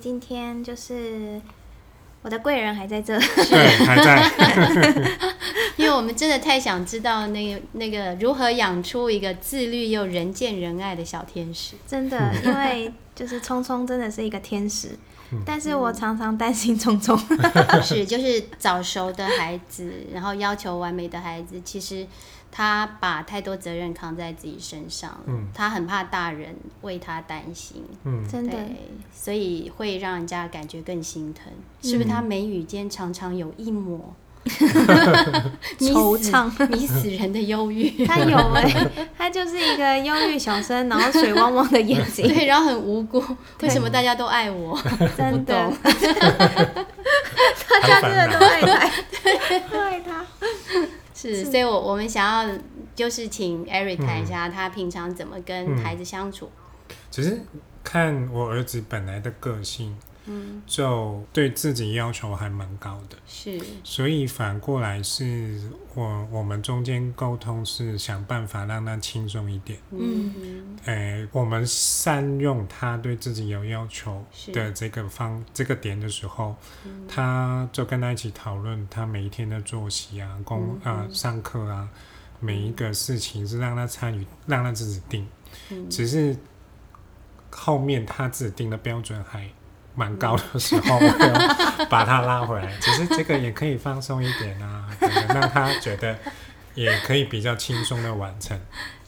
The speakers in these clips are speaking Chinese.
今天就是我的贵人还在这，对，还在。因为我们真的太想知道那个那个如何养出一个自律又人见人爱的小天使。真的，因为就是聪聪真的是一个天使，但是我常常担心聪聪。是，就是早熟的孩子，然后要求完美的孩子，其实他把太多责任扛在自己身上，嗯。他很怕大人为他担心，嗯，真的，对，所以会让人家感觉更心疼。是不是他眉宇间常常有一抹 惆怅？迷死人的忧郁？他有哎、他就是一个忧郁小生，然后水汪汪的眼睛，对，然后很无辜，为什么大家都爱我？真的。不，大家真的都爱他，都爱他。是，所以我我们想要就是请 Eric 谈一下他平常怎么跟孩子相处。只是看我儿子本来的个性，嗯，就对自己要求还蛮高的，是，所以反过来是我我们中间沟通是想办法让他轻松一点。嗯，诶，我们善用他对自己有要求的这个方这个点的时候，他就跟他一起讨论他每一天的作息啊、工啊、上课啊，每一个事情是让他参与，让他自己定。只是后面他自己定的标准还蛮高的时候，我有把它拉回来。只是这个也可以放松一点啊，可能让他觉得也可以比较轻松的完成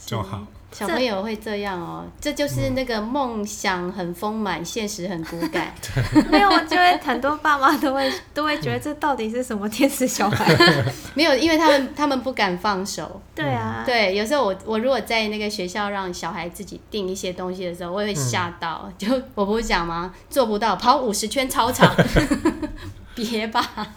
就好。小朋友会这样哦，这就是那个梦想很丰满，现实很骨感。没有，我觉得很多爸妈都会都会觉得这到底是什么天使小孩？没有，因为他们他们不敢放手。对啊，对，有时候我我如果在那个学校让小孩自己定一些东西的时候，我也会吓到。就我不是讲吗？做不到，跑五十圈操场，别吧。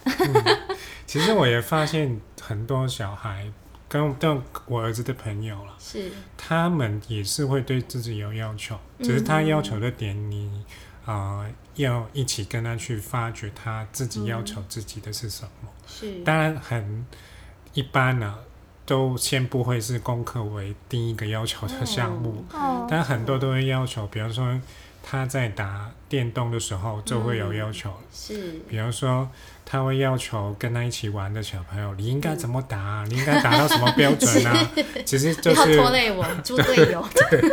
其实我也发现很多小孩跟跟我儿子的朋友了，是，他们也是会对自己有要求，只是他要求的点你啊、呃要一起跟他去发掘他自己要求自己的是什么。是，当然很一般呢、都先不会是功课为第一个要求的项目，哦，但很多都会要求，比方说他在打电动的时候就会有要求，是，比方说他会要求跟他一起玩的小朋友，你应该怎么打、啊，你应该达到什么标准啊？其实就是拖累我，猪队友。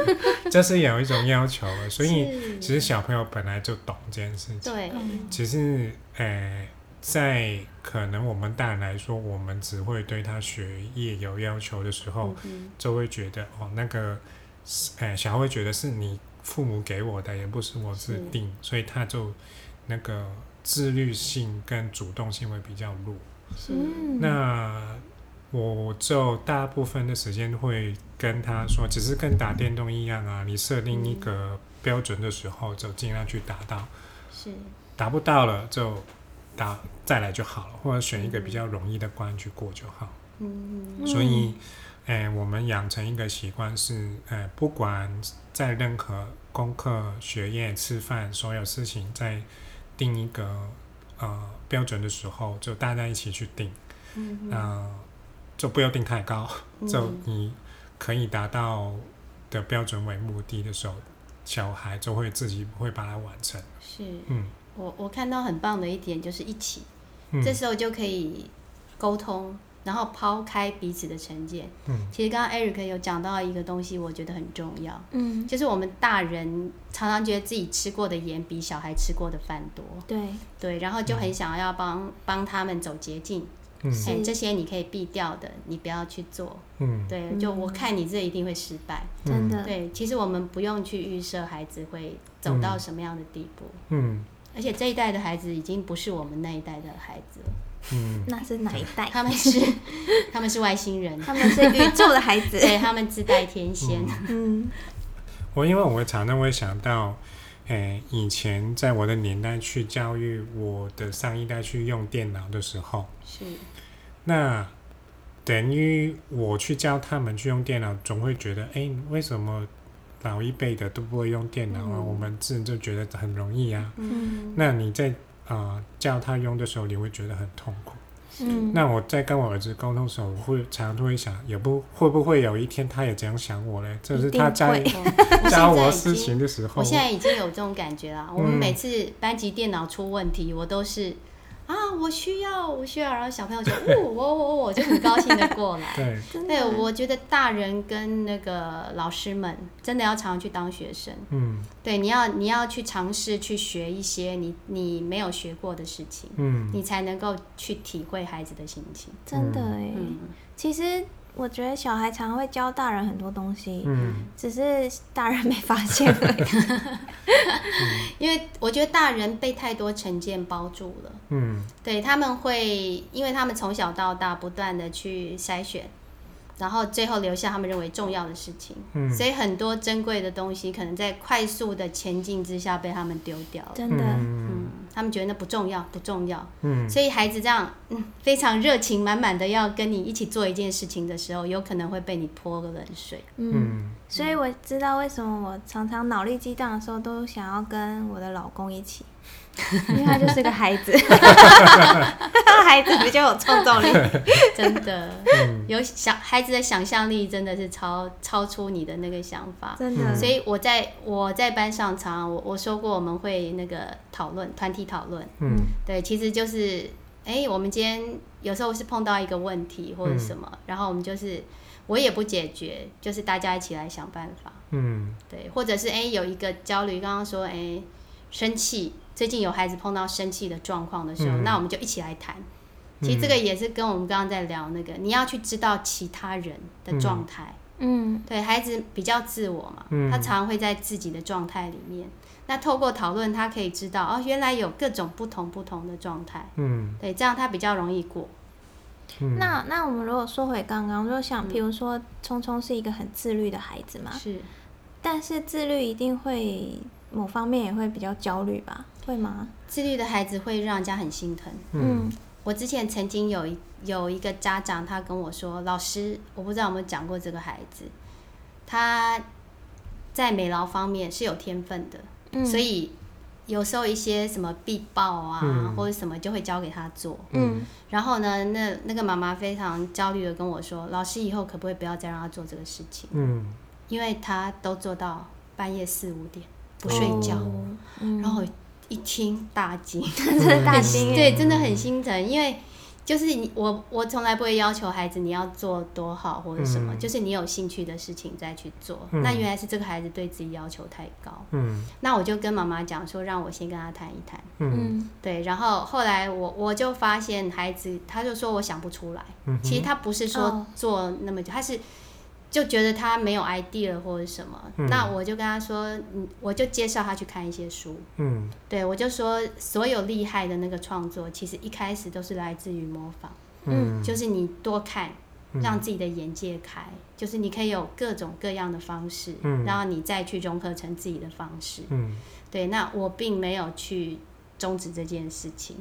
就是有一种要求了，所以其实小朋友本来就懂这件事情。对，只是呃，在可能我们大人来说，我们只会对他学业有要求的时候，嗯就会觉得哦，那个是呃，小孩会觉得是你父母给我的，也不是我自定，所以他就那个自律性跟主动性会比较弱。是，嗯，那我就大部分的时间会跟他说，只是跟打电动一样啊，你设定一个标准的时候，就尽量去达到，是，达不到了就打再来就好了，或者选一个比较容易的关去过就好。嗯，所以，哎、我们养成一个习惯是，呃，不管在任何功课、学业、吃饭所有事情，在定一个呃标准的时候，就大家一起去定，嗯那、就不要定太高，就嗯你可以达到的标准为目的的时候，小孩就会自己会把它完成。是。嗯。我我看到很棒的一点就是一起，嗯。这时候就可以沟通，然后抛开彼此的成见。嗯。其实刚刚 Eric 有讲到一个东西，我觉得很重要，嗯，就是我们大人常常觉得自己吃过的盐比小孩吃过的饭多，对，对，然后就很想要帮帮他们走捷径，嗯。哎，这些你可以避掉的，你不要去做。嗯。对，就我看你这一定会失败。真的，对，其实我们不用去预设孩子会走到什么样的地步，嗯。而且这一代的孩子已经不是我们那一代的孩子了，嗯那是哪一代？他们是 他们是外星人，他们是宇宙的孩子。对他们自带天仙。嗯，我因为我会常常会想到，诶、以前在我的年代去教育我的上一代去用电脑的时候，是，那等于我去教他们去用电脑，总会觉得，诶，为什么老一辈的都不会用电脑啊？嗯我们自就觉得很容易啊。嗯，那你在啊、呃叫他用的时候，你会觉得很痛苦。嗯，那我在跟我儿子沟通的时候，我会常常都会想，也不会不会有一天他也这样想我嘞？这是他在已我事情，的时候我，现在已经有这种感觉了。我们嗯每次班级电脑出问题，我都是啊，我需要，我需要，然后小朋友就 哦，我我我就很高兴的过来。对，对，我觉得大人跟那个老师们真的要常常去当学生。嗯。对，你要你要去尝试去学一些你你没有学过的事情，嗯。你才能够去体会孩子的心情。真的哎、嗯，其实我觉得小孩常常会教大人很多东西，嗯只是大人没发现而已。因为我觉得大人被太多成见包住了。嗯对他们会，因为他们从小到大不断的去筛选，然后最后留下他们认为重要的事情，嗯。所以很多珍贵的东西可能在快速的前进之下被他们丢掉了。真的，嗯。嗯，他们觉得那不重要，不重要。嗯。所以孩子这样，嗯，非常热情满满的要跟你一起做一件事情的时候，有可能会被你泼个冷水。嗯，嗯。所以我知道为什么我常常脑力激荡的时候都想要跟我的老公一起，因为他就是个孩子，孩子比较有创造力。真的，嗯。有想孩子的想象力真的是超超出你的那个想法。真的，所以我在我在班上常常我我说过我们会那个讨论团体讨论，嗯。对，其实就是哎、我们今天有时候是碰到一个问题或者什么，然后我们就是我也不解决，就是大家一起来想办法，嗯。对，或者是哎、有一个焦虑，刚刚说哎、生气，最近有孩子碰到生气的状况的时候，嗯那我们就一起来谈。其实这个也是跟我们刚刚在聊那个，你要去知道其他人的状态。嗯对孩子比较自我嘛，嗯他常常会在自己的状态里面。那透过讨论，他可以知道哦，原来有各种不同不同的状态。嗯对，这样他比较容易过。嗯，那那我们如果说回刚刚，就想，比如说，聪聪是一个很自律的孩子嘛，是，但是自律一定会某方面也会比较焦虑吧？会吗？自律的孩子会让人家很心疼。嗯我之前曾经有一有一个家长，他跟我说：“老师，我不知道有没有讲过这个孩子，他在美劳方面是有天分的，嗯，所以有时候一些什么必报啊、嗯或者什么就会交给他做。嗯然后呢，那那个妈妈非常焦虑的跟我说：“老师以后可不可以不要再让他做这个事情？嗯因为他都做到半夜四五点不睡觉。然后一听大惊，真的大惊，对，真的很心疼，因为就是你我我从来不会要求孩子你要做多好或者什么，嗯。就是你有兴趣的事情再去做。嗯。那原来是这个孩子对自己要求太高，嗯。那我就跟妈妈讲说，让我先跟他谈一谈。嗯。嗯。对，然后后来我我就发现孩子，他就说我想不出来。嗯，其实他不是说哦。做那么久，他是就觉得他没有 idea 或者什么。嗯那我就跟他说，嗯，我就介绍他去看一些书。嗯对我就说，所有厉害的那个创作，其实一开始都是来自于模仿，嗯，就是你多看，嗯让自己的眼界开，就是你可以有各种各样的方式，嗯然后你再去融合成自己的方式。嗯对，那我并没有去终止这件事情。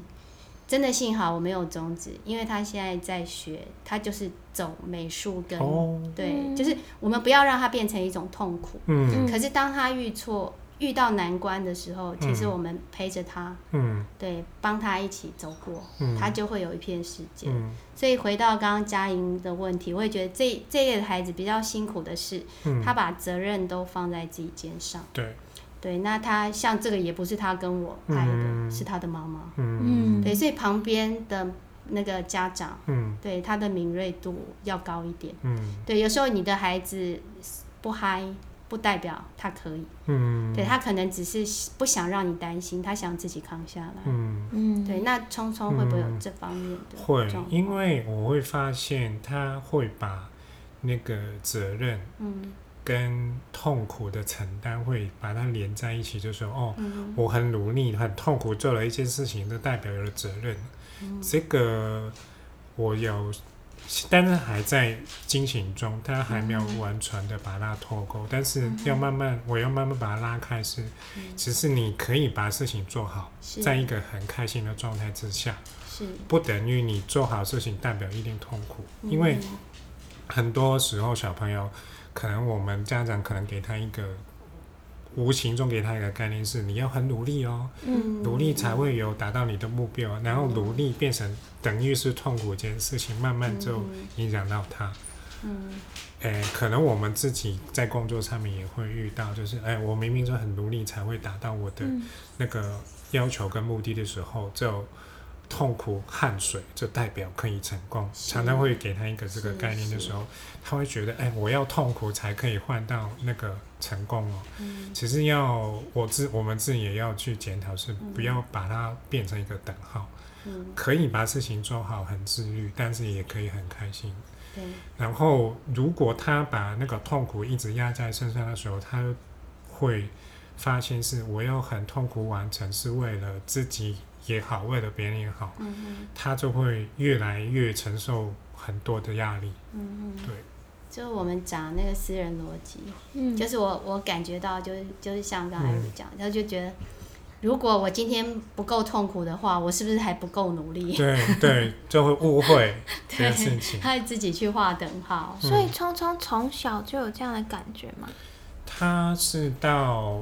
真的幸好我没有终止，因为他现在在学，他就是走美术跟、哦。对，嗯。就是我们不要让他变成一种痛苦。嗯。可是当他遇错、遇到难关的时候，其实嗯我们陪着他，嗯。对，帮他一起走过，嗯。他就会有一片世界。嗯。所以回到刚刚佳莹的问题，我也觉得这这一类的孩子比较辛苦的是，嗯，他把责任都放在自己肩上。对，对，那他像这个也不是他跟我拍的，嗯是他的妈妈。嗯嗯，对，所以旁边的那个家长，嗯对他的敏锐度要高一点。嗯对，有时候你的孩子不嗨，不代表他可以。嗯，对他可能只是不想让你担心，他想自己扛下来。嗯。嗯，对，那聪聪会不会有嗯这方面的会因为我会发现他会把那个责任嗯跟痛苦的承担会把它连在一起，就说哦，嗯。我很努力、很痛苦做了一件事情，就代表有了责任。嗯。这个我有，但是还在进行中，他还没有嗯完全的把它脱钩，但是要慢慢，我要慢慢把它拉开是，嗯。其实你可以把事情做好，在一个很开心的状态之下，是，不等于你做好事情代表一定痛苦，因为嗯很多时候小朋友，可能我们家长可能给他一个无形中给他一个概念是，你要很努力哦，嗯。努力才会有达到你的目标，然后努力变成等于是痛苦这件事情，慢慢就影响到他。嗯。诶，可能我们自己在工作上面也会遇到，就是哎，我明明就很努力才会达到我的嗯。那个要求跟目的的时候，就痛苦汗水就代表可以成功，常常会给他一个这个概念的时候，他会觉得哎，我要痛苦才可以换到那个成功哦。嗯。其实要我自我们自己也要去检讨，是不要把它变成一个等号，嗯，可以把事情做好很自律，但是也可以很开心。对，然后，如果他把那个痛苦一直压在身上的时候，他会发现是我要很痛苦完成，是为了自己也好，为了别人也好，嗯嗯他就会越来越承受很多的压力。嗯嗯，对，就我们讲那个私人逻辑，嗯就是我我感觉到就是就是像刚才你讲，他就觉得。如果我今天不够痛苦的话，我是不是还不够努力？对对，就会误会 这件事情。他会自己去画等号。所以聪聪从小就有这样的感觉吗？他是到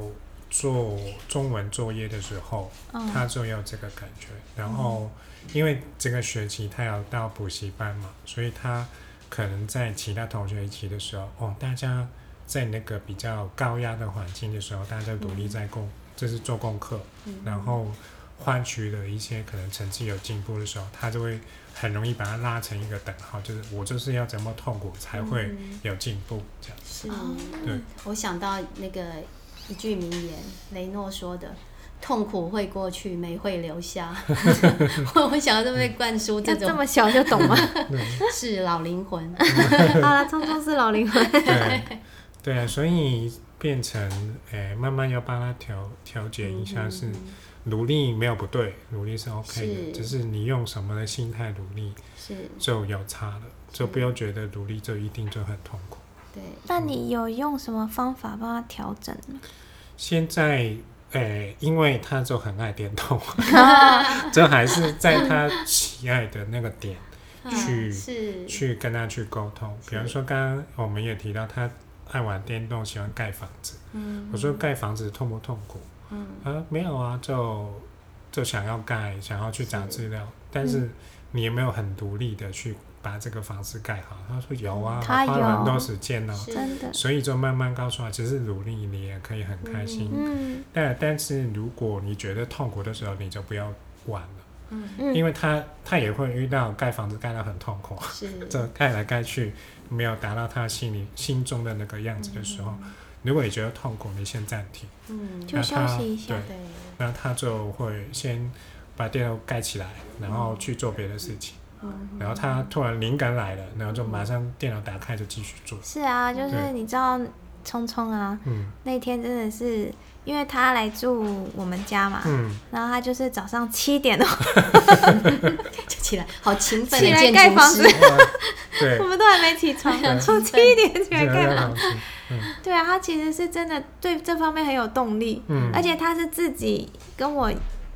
做中文作业的时候，嗯。他就有这个感觉。然后，因为这个学期他要到补习班嘛，所以他可能在其他同学一起的时候，哦，大家在那个比较高压的环境的时候，大家努力在功，就是做功课，然后换取了一些可能成绩有进步的时候，他就会很容易把它拉成一个等号，就是我就是要怎么痛苦才会嗯。有进步这样。是，对。我想到那个一句名言，雷诺说的。痛苦会过去，美会留下。我 我想要这么被灌输这种要这么小就懂吗？是老灵魂。好了，聪聪是老灵魂。对，对啊，所以变成诶、慢慢要帮他调调节一下，是努力没有不对，努力是 OK 的，是只是你用什么的心态努力是，就有差了，就不要觉得努力就一定就很痛苦。对，那你有用什么方法帮他调整吗？现在诶、因为他就很爱电动，这还是在他喜爱的那个点去嗯去跟他去沟通。比方说，刚刚我们也提到他爱玩电动，喜欢盖房子。嗯我说盖房子痛不痛苦？嗯啊，没有啊，就就想要盖，想要去找资料，但是你有没有很独立的去把这个房子盖好？他说有啊，他花了很多时间呢、是。真的，所以就慢慢告诉他，其实努力你也可以很开心。嗯但但是如果你觉得痛苦的时候，你就不要玩了，嗯。嗯，因为他他也会遇到盖房子盖得很痛苦，是。这盖来盖去没有达到他心里心中的那个样子的时候，如果你觉得痛苦，你先暂停，嗯。就休那他息一下。对。对那他就会先把电脑盖起来，然后去做别的事情。嗯。然后他突然灵感来了，然后就马上电脑打开就继续做。是啊，就是你知道聪聪啊，嗯。那天真的是因为他来住我们家嘛，嗯，然后他就是早上七点哦，就起来，好勤奋起来的建筑师盖房子，对。我，们都还没起床，对。从七点起来盖房子。子。对啊，他其实是真的对这方面很有动力，嗯，而且他是自己跟我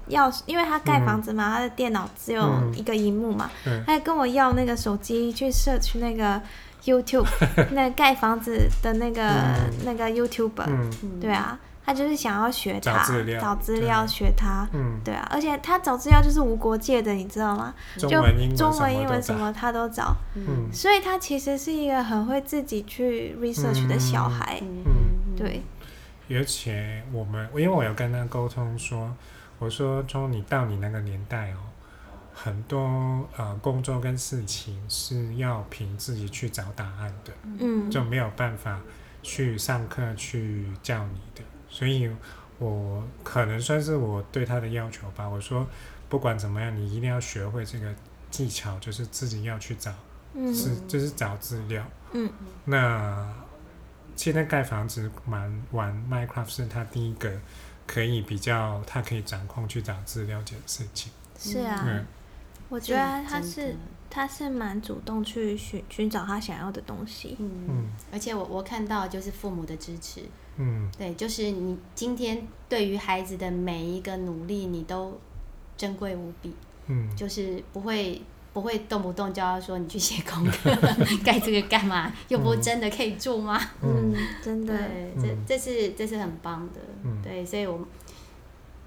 要，因为他盖房子嘛，他的电脑只有嗯。一个荧幕嘛，嗯他还跟我要那个手机去 search 那个 YouTube 那盖房子的那个、嗯。那个 YouTuber，、嗯。对啊，他就是想要学他，找资料。学他。嗯，对啊，而且他找资料就是无国界的，你知道吗？就中文、英文、什什么么他都找，嗯。所以他其实是一个很会自己去 research 的小孩。嗯。对，而且我们，因为我有跟他沟通说，我说从你到你那个年代哦，很多呃工作跟事情是要凭自己去找答案的。嗯，就没有办法去上课去教你的，所以我可能算是我对他的要求吧。我说不管怎么样，你一定要学会这个技巧，就是自己要去找，嗯是就是找资料。嗯，那现在盖房子玩玩 Minecraft 是他第一个可以比较，他可以掌控去找资料这件事情。是啊，嗯我觉得他是他是蛮主动去寻寻找他想要的东西。嗯嗯，而且我我看到就是父母的支持，嗯。对，就是你今天对于孩子的每一个努力，你都珍贵无比，嗯。就是不会不会动不动就要说你去写功课，盖这个干嘛？又不是真的可以住吗？嗯，真的，对，这这是这是很棒的，嗯。对，所以我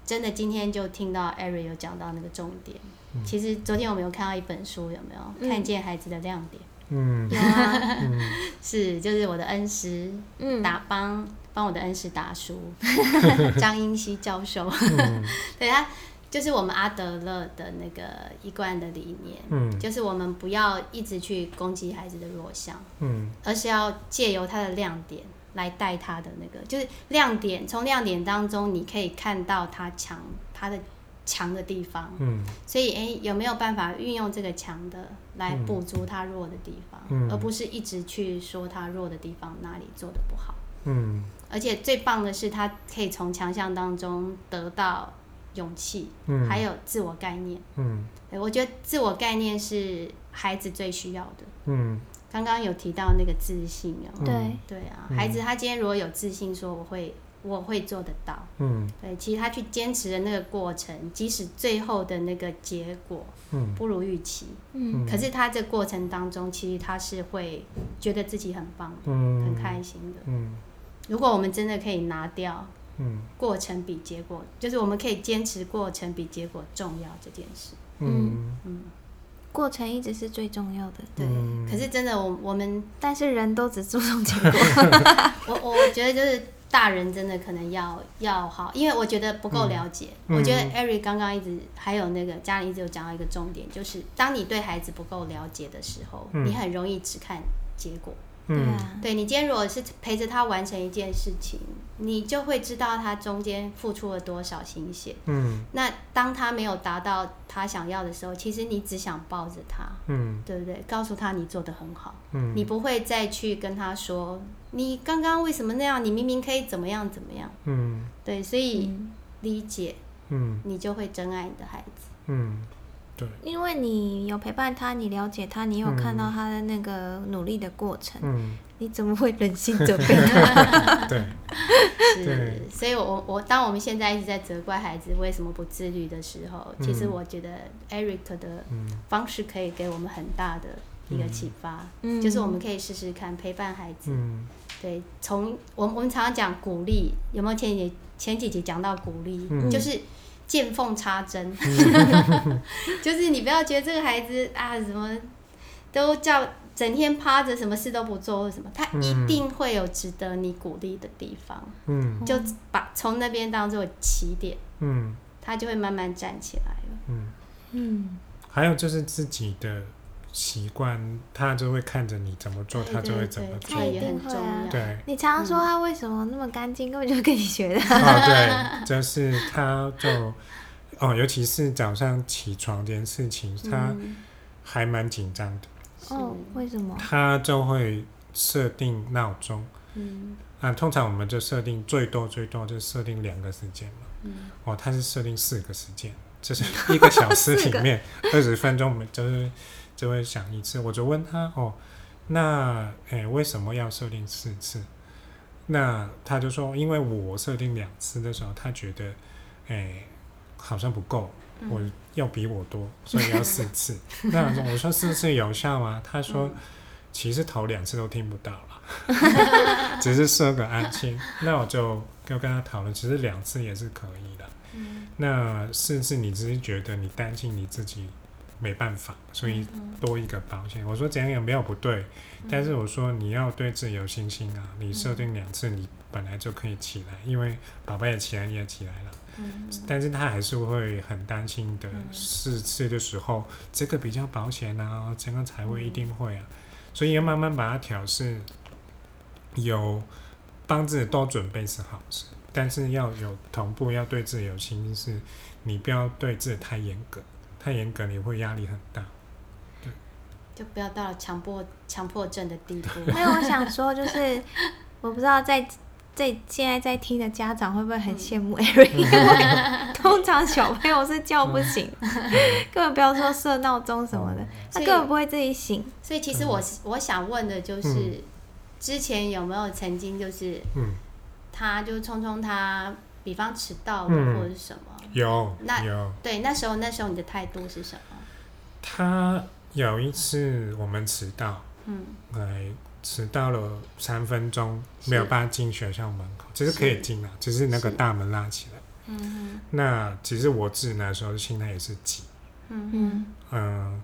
真的今天就听到 Eric 有讲到那个重点。嗯。其实昨天我们有看到一本书，有没有、嗯。看见孩子的亮点？嗯。有啊，嗯。是，就是我的恩师嗯，打帮帮我的恩师打书，张英熙教授，嗯。对他就是我们阿德勒的那个一贯的理念，嗯。就是我们不要一直去攻击孩子的弱项，嗯。而是要借由他的亮点来带他的那个，就是亮点，从亮点当中你可以看到他强他的强的地方，嗯。所以诶，有没有办法运用这个强的来补足他弱的地方，嗯。而不是一直去说他弱的地方哪里做的不好。嗯。而且最棒的是，他可以从强项当中得到勇气，嗯，还有自我概念。嗯。对我觉得自我概念是孩子最需要的。嗯。刚刚有提到那个自信哦，对，对啊，嗯。孩子他今天如果有自信，说我会我会做得到，嗯。对，其实他去坚持的那个过程，即使最后的那个结果嗯。不如预期，嗯可是他这过程当中，其实他是会觉得自己很棒、嗯，很开心的。嗯。如果我们真的可以拿掉嗯过程比结果，就是我们可以坚持过程比结果重要这件事。嗯嗯，过程一直是最重要的，对。嗯可是真的，我我们但是人都只注重结果，我我觉得就是大人真的可能要要好，因为我觉得不够了解。嗯我觉得嗯 Eric 刚刚一直还有那个家里一直有讲到一个重点，就是当你对孩子不够了解的时候，嗯你很容易只看结果。嗯。对啊，对你今天如果是陪着他完成一件事情，你就会知道他中间付出了多少心血。嗯。那当他没有达到他想要的时候，其实你只想抱着他，嗯。对不对？告诉他你做的很好，嗯，你不会再去跟他说你刚刚为什么那样，你明明可以怎么样怎么样。嗯。对，所以嗯。理解嗯。你就会真爱你的孩子。嗯，对，因为你有陪伴他，你了解他，你有看到他的那个努力的过程，嗯。你怎么会忍心责备他？对，是，所以我我当我们现在一直在责怪孩子为什么不自律的时候，其实嗯我觉得 Eric 的嗯方式可以给我们很大的一个嗯启发，嗯。就是我们可以试试看陪伴孩子。嗯。对，从我们我们常常讲鼓励，有没有前几集前几集讲到鼓励，嗯。就是见缝插针，就是你不要觉得这个孩子啊什么都叫整天趴着，什么事都不做或什么，他一嗯定会有值得你鼓励的地方，嗯。就把从那边当做起点，嗯。他就会慢慢站起来了。嗯，嗯，还有就是自己的习惯，他就会看着你怎么做，他就会怎么做他。一定会啊要。对，你常常说他为什么那么干净，根本就是跟你学的。哦，对，就是他就哦，尤其是早上起床这件事情，他嗯还蛮紧张的，哦，为什么？他就会设定闹钟嗯啊。通常我们就设定最多最多就设定两个时间嘛。嗯哦，他是设定四个时间，就是一个小时里面二十分钟，就是就会响一次。我就问他哦，那诶、为什么要设定四次？那他就说，因为我设定两次的时候，他觉得诶、好像不够，嗯我要比我多，所以要四次。那我说四次有效吗？他说。其实头两次都听不到了，只是设个安心。那我就就跟他讨论，其实两次也是可以的。嗯那四次你只是觉得你担心你自己没办法，所以嗯多一个保险。我说这样也没有不对，但是我说你要对自己有信心啊。你设定两次，你本来就可以起来，因为宝贝也起来，你也起来了。嗯但是他还是会很担心的嗯。四次的时候，这个比较保险啊，这个才会一定会啊，所以要慢慢把它调试，有帮自己多准备是好事，但是要有同步，要对自己有信心，是你不要对自己太严格，太严格你会压力很大。就不要到了强迫强迫症的地步。没有，我想说，就是我不知道在在现在在听的家长会不会很羡慕 Eric，、因为 通常小朋友是叫不醒，根本不要说设闹钟什么的，他根本不会自己醒。所以其实我我想问的就是，嗯。之前有没有曾经就是嗯，他就匆匆他，比方迟到或者是什么，有那有，对，那时候那时候你的态度是什么？他有一次我们迟到，嗯，哎，迟到了三分钟，没有办法进学校门口，其实可以进啊，只是那个大门拉起来。嗯那其实我自己那时候心态也是急，嗯嗯嗯，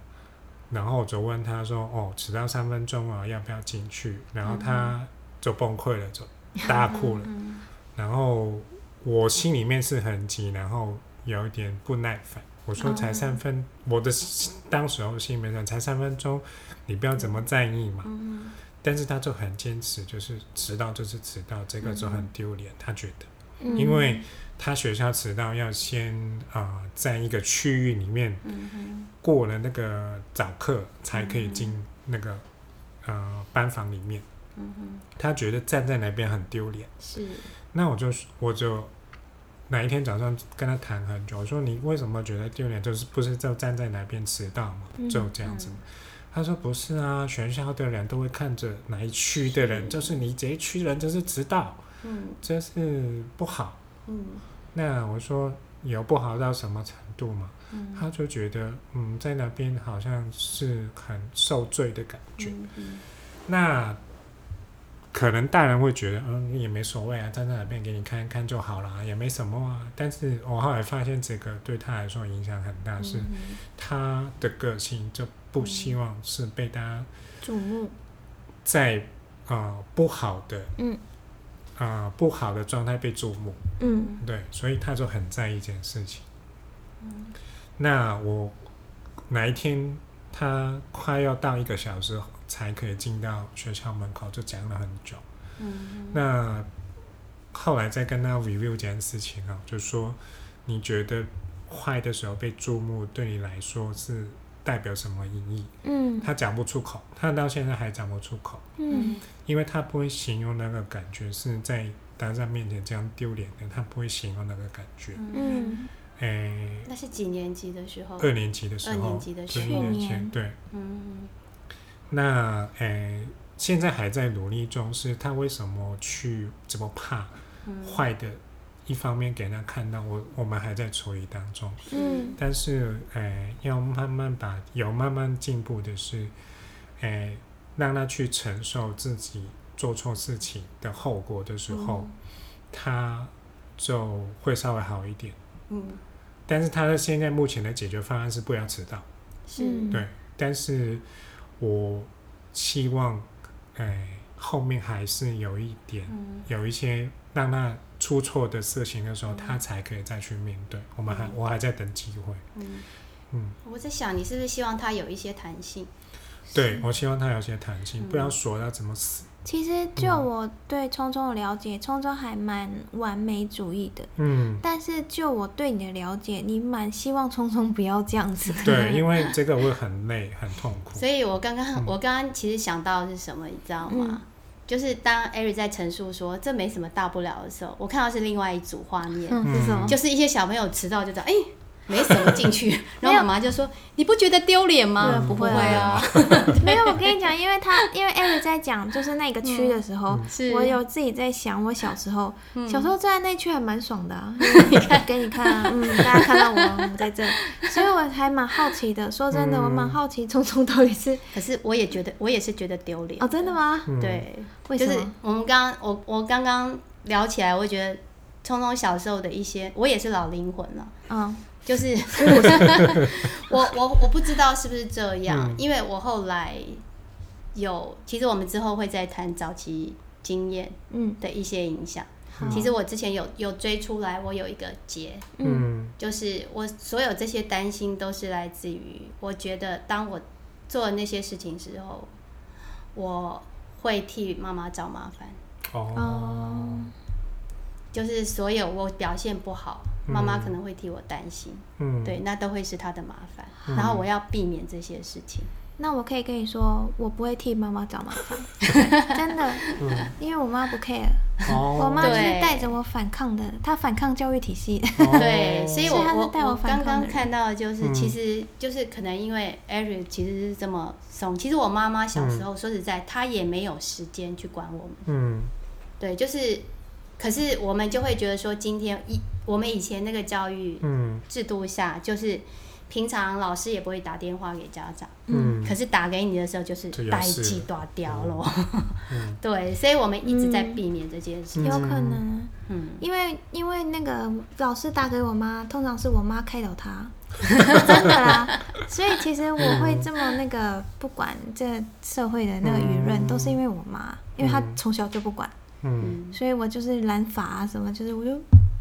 然后我就问他说：“哦，迟到三分钟啊，要不要进去？”然后他就崩溃了，就大哭了。嗯然后我心里面是很急，然后有一点不耐烦。我说：“才三分，我的当时候心里面想才三分钟，你不要怎么在意嘛。”嗯但是他就很坚持，就是迟到就是迟到，这个就很丢脸。他觉得，嗯，因为他学校迟到要先啊、呃在一个区域里面嗯过了那个早课，才可以进那个呃班房里面。他觉得站在那边很丢脸。是，那我就我就哪一天早上跟他谈很久，我说你为什么觉得丢脸？就是不是就站在哪边迟到嘛，嗯就这样子。他说不是啊，全校的人都会看着哪一区的人，是就是你这一区的人就是迟到，嗯这是不好。嗯那我说有不好到什么程度嘛？嗯他就觉得嗯，在那边好像是很受罪的感觉。嗯嗯那可能大人会觉得，嗯，也没所谓啊，站在那边给你看一看就好了，也没什么啊。但是我后来发现，这个对他来说影响很大，是嗯他的个性就不希望是被大家瞩目，在啊不好的，嗯。呃不好的状态被注目，嗯。对，所以他就很在意这件事情。那我哪一天他快要到一个小时才可以进到学校门口，就讲了很久。嗯那后来再跟他 review 这件事情啊，就说你觉得坏的时候被注目，对你来说是代表什么意义？嗯他讲不出口，他到现在还讲不出口，嗯因为他不会形容那个感觉是在大家面前这样丢脸的，他不会形容那个感觉。嗯诶、那是几年级的时候？二年级的时候二年，级的时候，对，嗯那诶、现在还在努力中，是他为什么去这么怕？嗯坏的一方面给他看到，我我们还在处理当中，嗯但是呃，要慢慢把有慢慢进步的是，呃，让他去承受自己做错事情的后果的时候，他就会稍微好一点。嗯但是他的现在目前的解决方案是不要迟到，是嗯对。但是我希望，呃，后面还是有一点。嗯有一些让他出错的事情的时候，他才可以再去面对。我们还我还在等机会。嗯嗯，我在想，你是不是希望他有一些弹性？对我希望他有些弹性，嗯不要锁到怎么死。其实就我对聪聪的了解，聪聪还蛮完美主义的。嗯，但是就我对你的了解，你蛮希望聪聪不要这样子。对，因为这个会很累很痛苦。所以我刚刚、嗯我刚刚其实想到的是什么，你知道吗？嗯就是当艾瑞在陈述说这没什么大不了的时候，我看到是另外一组画面，嗯，是什么？就是一些小朋友迟到就这样，哎、没什么进去，然后妈妈就说：“你不觉得丢脸吗？”对不会会啊啊，没有，我跟你讲，因为他因为艾瑞在讲就是那个区的时候，我有自己在想，我小时候，嗯小时候站在那区还蛮爽的啊，你看给你看啊，嗯，大家看到我我在这，所以我还蛮好奇的。说真的，嗯我蛮好奇聪聪到底是可是我也觉得，我也是觉得丢脸哦，真的？吗？嗯，对，就是为什么？我们刚刚我我刚刚聊起来，我觉得聪聪小时候的一些，我也是老灵魂了。嗯就是 我我我不知道是不是这样，嗯因为我后来有，其实我们之后会再谈早期经验嗯的一些影响。好其实我之前有有追出来，我有一个结，嗯嗯就是我所有这些担心都是来自于，我觉得当我做那些事情之后，我会替妈妈找麻烦。哦哦，就是所有我表现不好，嗯妈妈可能会替我担心，嗯，对，那都会是她的麻烦。嗯然后我要避免这些事情。那我可以跟你说，我不会替妈妈找麻烦，真的，嗯，因为我妈不 care，哦，我妈就是对带着我反抗的，她反抗教育体系。哦 对，所以我我带我我刚刚看到的就是，嗯其实就是可能因为 Eric 其实是这么松，其实我妈妈小时候说实在，她也没有时间去管我们。嗯对，就是，可是我们就会觉得说，今天一我们以前那个教育嗯。制度下，就是，平常老师也不会打电话给家长，嗯。可是打给你的时候就是代就有事际断掉咯。嗯。对，所以我们一直在避免这件事。有可能，嗯，因为因为那个老师打给我妈，通常是我妈开导他，真的啦。所以其实我会这么那个不管这社会的那个舆论，嗯。都是因为我妈，因为她从小就不管，嗯。所以我就是染发啊什么，就是我就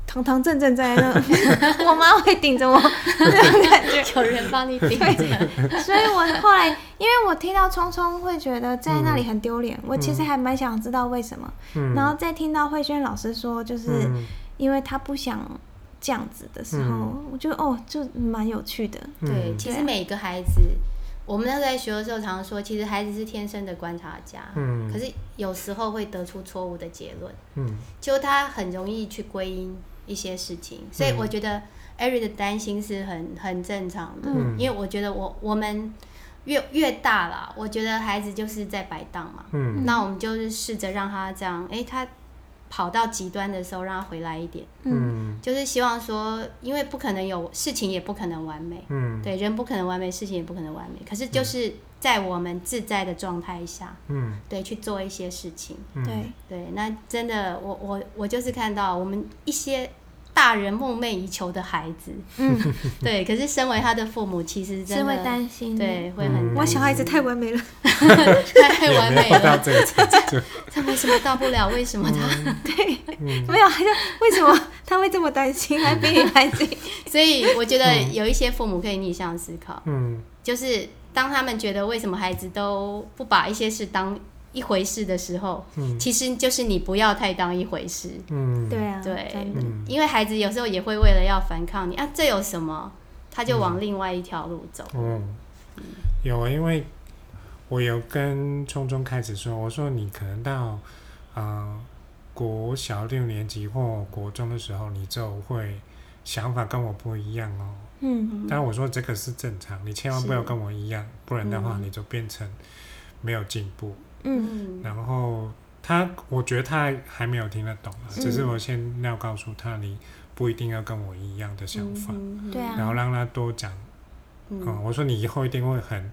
堂堂正正在那，我妈会顶着我。那种感觉。有人帮你顶着。所以我后来，因为我听到聪聪会觉得在那里很丢脸，我其实还蛮想知道为什么。嗯，然后再听到慧轩老师说，就是嗯。因为他不想这样子的时候，嗯。我觉得哦，就蛮有趣的。对，嗯其实每个孩子，我们那时候在学的时候，常常说，其实孩子是天生的观察家，嗯。可是有时候会得出错误的结论，嗯。就他很容易去归因一些事情，所以嗯。我觉得艾瑞的担心是很很正常的，嗯。因为我觉得我我们越越大了，我觉得孩子就是在摆荡嘛，嗯。那我们就是试着让他这样，诶，他跑到极端的时候，让他回来一点，嗯就是希望说，因为不可能有事情，也不可能完美。嗯对，人不可能完美，事情也不可能完美。可是就是在我们自在的状态下，嗯对，去做一些事情。嗯对，对，那真的，我我我就是看到我们一些大人梦 �in 以求的孩子，嗯，对，可是身为他的父母，其实真的是会担心的。对，会很嗯。我小孩子太完美了，太也完美。没有到了，这个程度，他为什么到不了？为什么他？嗯。没有，还是为什么他会这么担心，还比你担心？所以我觉得有一些父母可以逆向思考，嗯。就是当他们觉得为什么孩子都不把一些事当一回事的时候，嗯其实就是你不要太当一回事。嗯，对啊，对。嗯因为孩子有时候也会为了要反抗你啊，这有什么？他就往另外一条路走。嗯，有啊，因为我有跟聪聪开始说，我说你可能到呃国小六年级或国中的时候，你就会想法跟我不一样哦。嗯但我说这个是正常，你千万不要跟我一样，不然的话嗯你就变成没有进步。嗯嗯。然后他，我觉得他还还没有听得懂啊，只是我先要告诉他，你不一定要跟我一样的想法，嗯对啊。然后让他多讲。嗯，嗯，我说你以后一定会很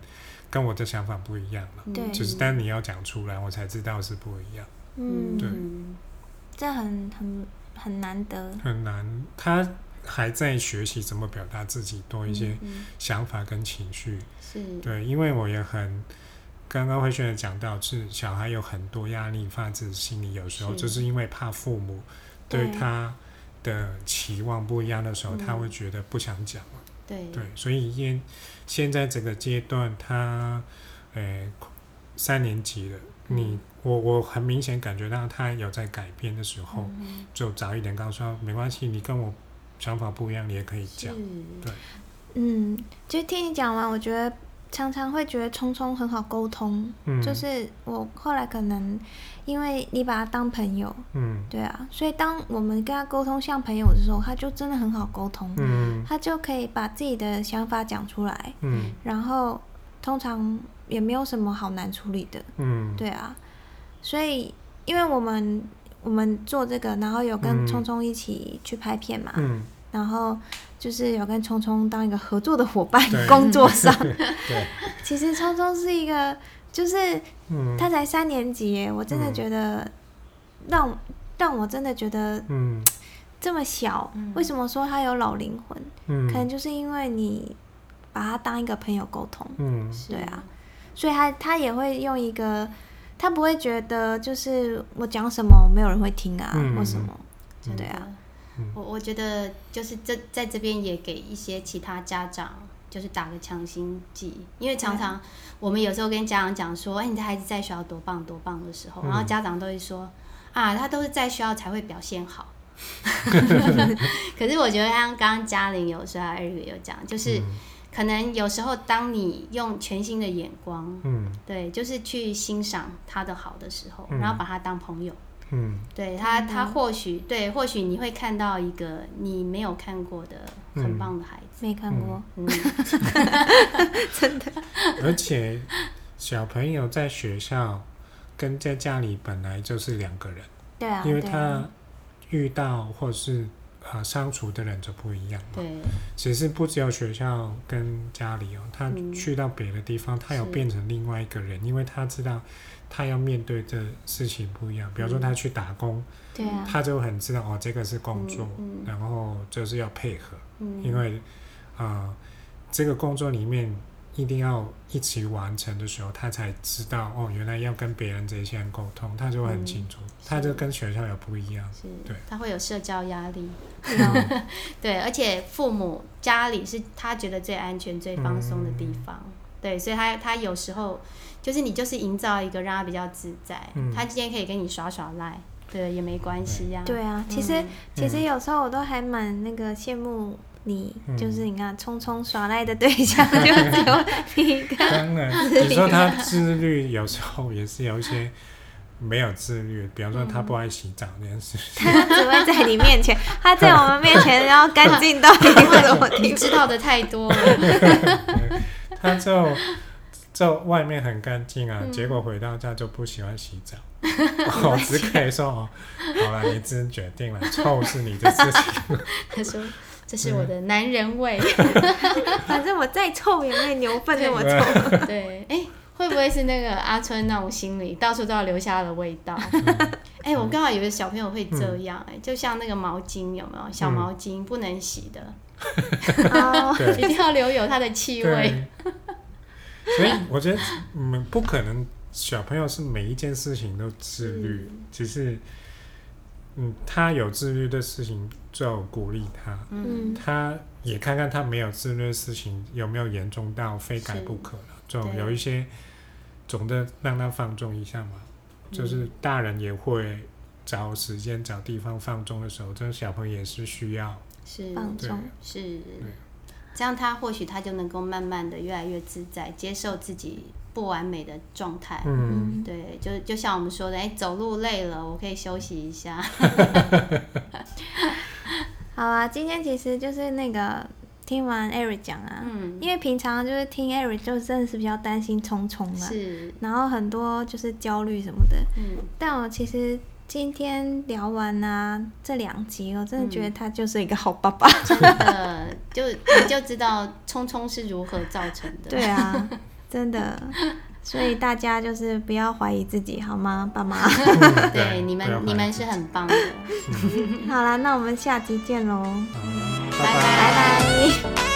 跟我的想法不一样了，嗯。对。就是但你要讲出来，我才知道是不一样，嗯，对。嗯这很很很难得。很难。他还在学习怎么表达自己，多一些嗯。想法跟情绪。是，对，因为我也很刚刚慧轩也讲到，是小孩有很多压力，发自心里，有时候是。就是因为怕父母对对。他的期望不一样的时候，嗯。他会觉得不想讲了。对。对，所以现现在这个阶段，他呃三年级了，你我我很明显感觉到他有在改变的时候，嗯。就早一点告诉他没关系，你跟我想法不一样，你也可以是。讲。对。嗯，就听你讲完，我觉得常常会觉得聪聪很好沟通，嗯，就是我后来可能因为你把他当朋友，嗯。对啊，所以当我们跟他沟通像朋友的时候，他就真的很好沟通，嗯。他就可以把自己的想法讲出来，嗯。然后通常也没有什么好难处理的，嗯，对啊，所以因为我们我们做这个，然后有跟嗯。聪聪一起去拍片嘛，嗯。然后就是有跟聪聪当一个合作的伙伴，工作 上。对，其实聪聪是一个，就是嗯。他才三年级耶，我真的嗯。觉得让让我真的觉得嗯。这么小，嗯。为什么说他有老灵魂？嗯，可能就是因为你把他当一个朋友沟通，嗯。对啊，所以他他也会用一个，他不会觉得就是我讲什么没有人会听啊，嗯。或什么，对啊。嗯。我我觉得就是这在这边也给一些其他家长就是打个强心剂，因为常常我们有时候跟家长讲说，哎，你的孩子在学校多棒多棒的时候，嗯。然后家长都会说啊，他都是在学校才会表现好。可是我觉得像刚刚嘉玲有说，艾瑞有讲，就是可能有时候当你用全新的眼光，嗯。对，就是去欣赏他的好的时候，嗯。然后把他当朋友。嗯对他，他或许对，或许你会看到一个你没有看过的很棒的孩子。没看过，嗯，真的。而且小朋友在学校跟在家里本来就是两个人，对啊，因为他遇到或是啊相处的人就不一样嘛。对，其实不只有学校跟家里哦，他嗯去到别的地方，他有变成另外一个人，因为他知道他要面对的事情不一样。比方说他去打工，对啊，他就很知道哦，这个是工作，然后就是要配合，嗯，因为啊、呃这个工作里面一定要一起完成的时候，他才知道哦，原来要跟别人这些人沟通，他就会很清楚，他就跟学校有不一样。对，他会有社交压力，嗯。对，而且父母家里是他觉得最安全、最放松的地方，对，所以他他有时候就是你就是营造一个让他比较自在，嗯。他今天可以跟你耍耍赖，对，也没关系呀、对啊，其实嗯。其实有时候我都还蛮那个羡慕你，嗯就是你看匆匆耍赖的对象就 只有你一个，当然，你说他自律，有时候也是有一些没有自律，比方说他不爱洗澡这件事情。他只会在你面前，他在我们面前要干净到一个什么？你知道的太多了，他就就外面很干净嗯啊，结果回到家就不喜欢洗澡。我只可以说哦，好了，你自己决定了，臭是你的事情。他说这是我的男人味，反正我再臭也没有牛粪那么臭。对，哎、会不会是那个阿春那种心理，到处都要留下他的味道？哎、我刚好有个小朋友会这样、哎、就像那个毛巾有没有？小毛巾不能洗的，哦，对一定要留有它的气味。所以我觉得嗯，不可能小朋友是每一件事情都自律，只是嗯，他有自律的事情就鼓励他，嗯，他也看看他没有自律的事情有没有严重到非改不可了，就对。有一些总的让他放纵一下嘛，就是大人也会找时间找地方放纵的时候，这个小朋友也是需要，是。放纵，是，这样他或许他就能够慢慢的越来越自在，接受自己不完美的状态。嗯，对，就就像我们说的，哎、走路累了，我可以休息一下。好啊，今天其实就是那个听完 Eric 讲啊，嗯，因为平常就是听 Eric 就真的是比较担心聪聪啊，是，然后很多就是焦虑什么的。嗯，但我其实今天聊完啊这两集，我真的觉得他就是一个好爸爸。真的，就你就知道聪聪是如何造成的。对啊，真的。所以大家就是不要怀疑自己，好吗，爸妈？对，你们你们是很棒的。好啦，那我们下集见喽，好，拜拜拜拜。